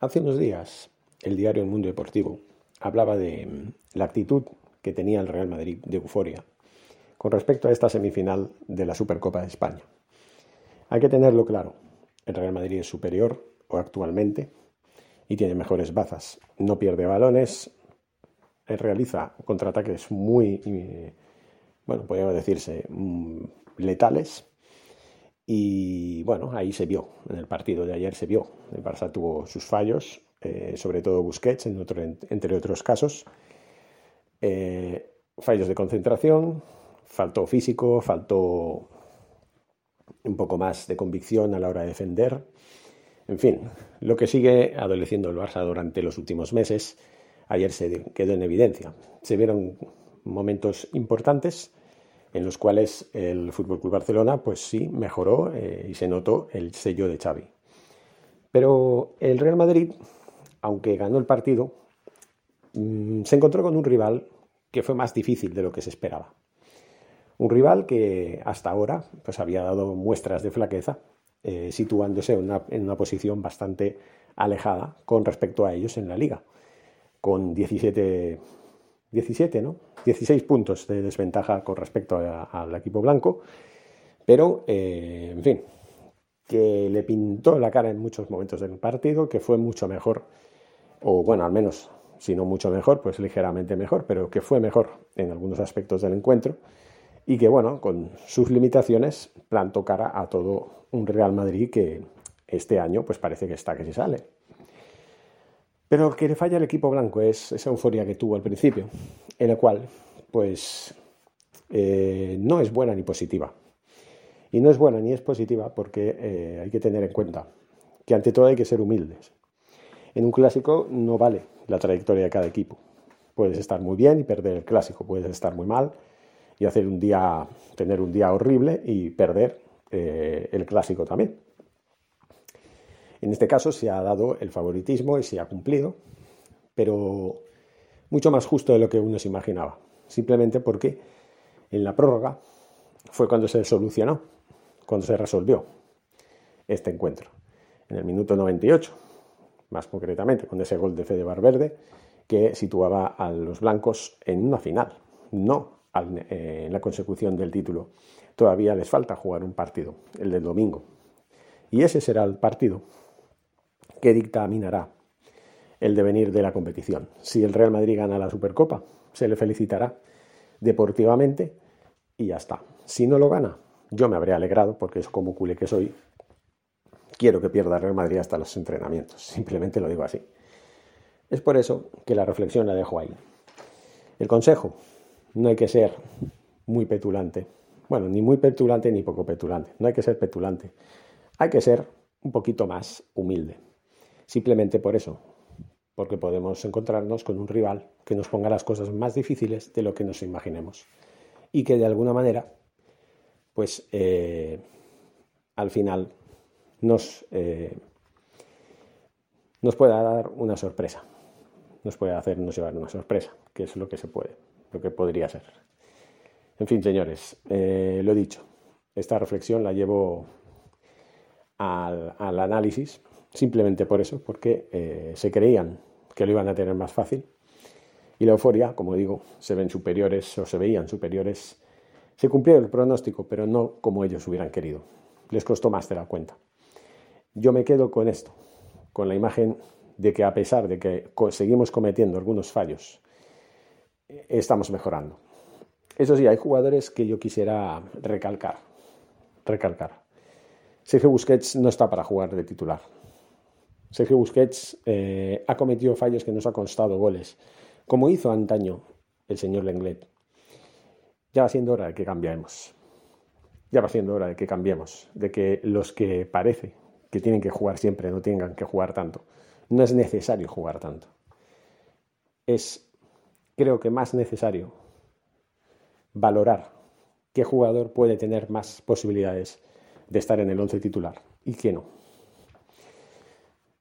Hace unos días, el diario El Mundo Deportivo hablaba de mm, la actitud que tenía el Real Madrid de euforia con respecto a esta semifinal de la Supercopa de España. Hay que tenerlo claro, el Real Madrid es superior o actualmente y tiene mejores bazas. No pierde balones, realiza contraataques muy, eh, bueno, podríamos decirse, mm, letales y bueno, ahí se vio, en el partido de ayer se vio. El Barça tuvo sus fallos, eh, sobre todo Busquets, entre otros casos. Eh, fallos de concentración, faltó físico, faltó un poco más de convicción a la hora de defender. En fin, lo que sigue adoleciendo el Barça durante los últimos meses, ayer se quedó en evidencia. Se vieron momentos importantes en los cuales el Fútbol Club Barcelona, pues sí, mejoró eh, y se notó el sello de Xavi. Pero el Real Madrid, aunque ganó el partido, mm, se encontró con un rival que fue más difícil de lo que se esperaba. Un rival que hasta ahora pues, había dado muestras de flaqueza, eh, situándose en una, en una posición bastante alejada con respecto a ellos en la liga, con 17 17, ¿no? 16 puntos de desventaja con respecto al equipo blanco, pero, eh, en fin, que le pintó la cara en muchos momentos del partido, que fue mucho mejor, o bueno, al menos, si no mucho mejor, pues ligeramente mejor, pero que fue mejor en algunos aspectos del encuentro, y que, bueno, con sus limitaciones, plantó cara a todo un Real Madrid que este año, pues parece que está que se sale. Pero lo que le falla al equipo blanco es esa euforia que tuvo al principio, en la cual, pues, eh, no es buena ni positiva. Y no es buena ni es positiva porque eh, hay que tener en cuenta que ante todo hay que ser humildes. En un clásico no vale la trayectoria de cada equipo. Puedes estar muy bien y perder el clásico, puedes estar muy mal y hacer un día, tener un día horrible y perder eh, el clásico también. En este caso se ha dado el favoritismo y se ha cumplido, pero mucho más justo de lo que uno se imaginaba, simplemente porque en la prórroga fue cuando se solucionó, cuando se resolvió este encuentro, en el minuto 98, más concretamente con ese gol de Fede Valverde que situaba a los blancos en una final, no eh, en la consecución del título. Todavía les falta jugar un partido, el del domingo. Y ese será el partido que dictaminará el devenir de la competición. Si el Real Madrid gana la Supercopa, se le felicitará deportivamente y ya está. Si no lo gana, yo me habré alegrado porque es como culé que soy. Quiero que pierda el Real Madrid hasta los entrenamientos, simplemente lo digo así. Es por eso que la reflexión la dejo ahí. El consejo, no hay que ser muy petulante. Bueno, ni muy petulante ni poco petulante. No hay que ser petulante. Hay que ser un poquito más humilde. Simplemente por eso, porque podemos encontrarnos con un rival que nos ponga las cosas más difíciles de lo que nos imaginemos. Y que de alguna manera, pues eh, al final nos, eh, nos pueda dar una sorpresa, nos puede hacernos llevar una sorpresa, que es lo que se puede, lo que podría ser. En fin, señores, eh, lo dicho, esta reflexión la llevo al análisis simplemente por eso, porque eh, se creían que lo iban a tener más fácil. Y la euforia, como digo, se ven superiores o se veían superiores. Se cumplió el pronóstico, pero no como ellos hubieran querido. Les costó más de la cuenta. Yo me quedo con esto, con la imagen de que a pesar de que seguimos cometiendo algunos fallos, estamos mejorando. Eso sí, hay jugadores que yo quisiera recalcar. Recalcar. Sergio Busquets no está para jugar de titular. Sergio Busquets eh, ha cometido fallos que nos ha costado goles, como hizo antaño el señor Lenglet. Ya va siendo hora de que cambiemos. Ya va siendo hora de que cambiemos, de que los que parece que tienen que jugar siempre no tengan que jugar tanto. No es necesario jugar tanto. Es, creo que más necesario valorar qué jugador puede tener más posibilidades de estar en el once titular y qué no.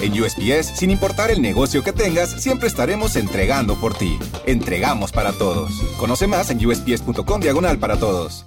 En USPS, sin importar el negocio que tengas, siempre estaremos entregando por ti. Entregamos para todos. Conoce más en usps.com diagonal para todos.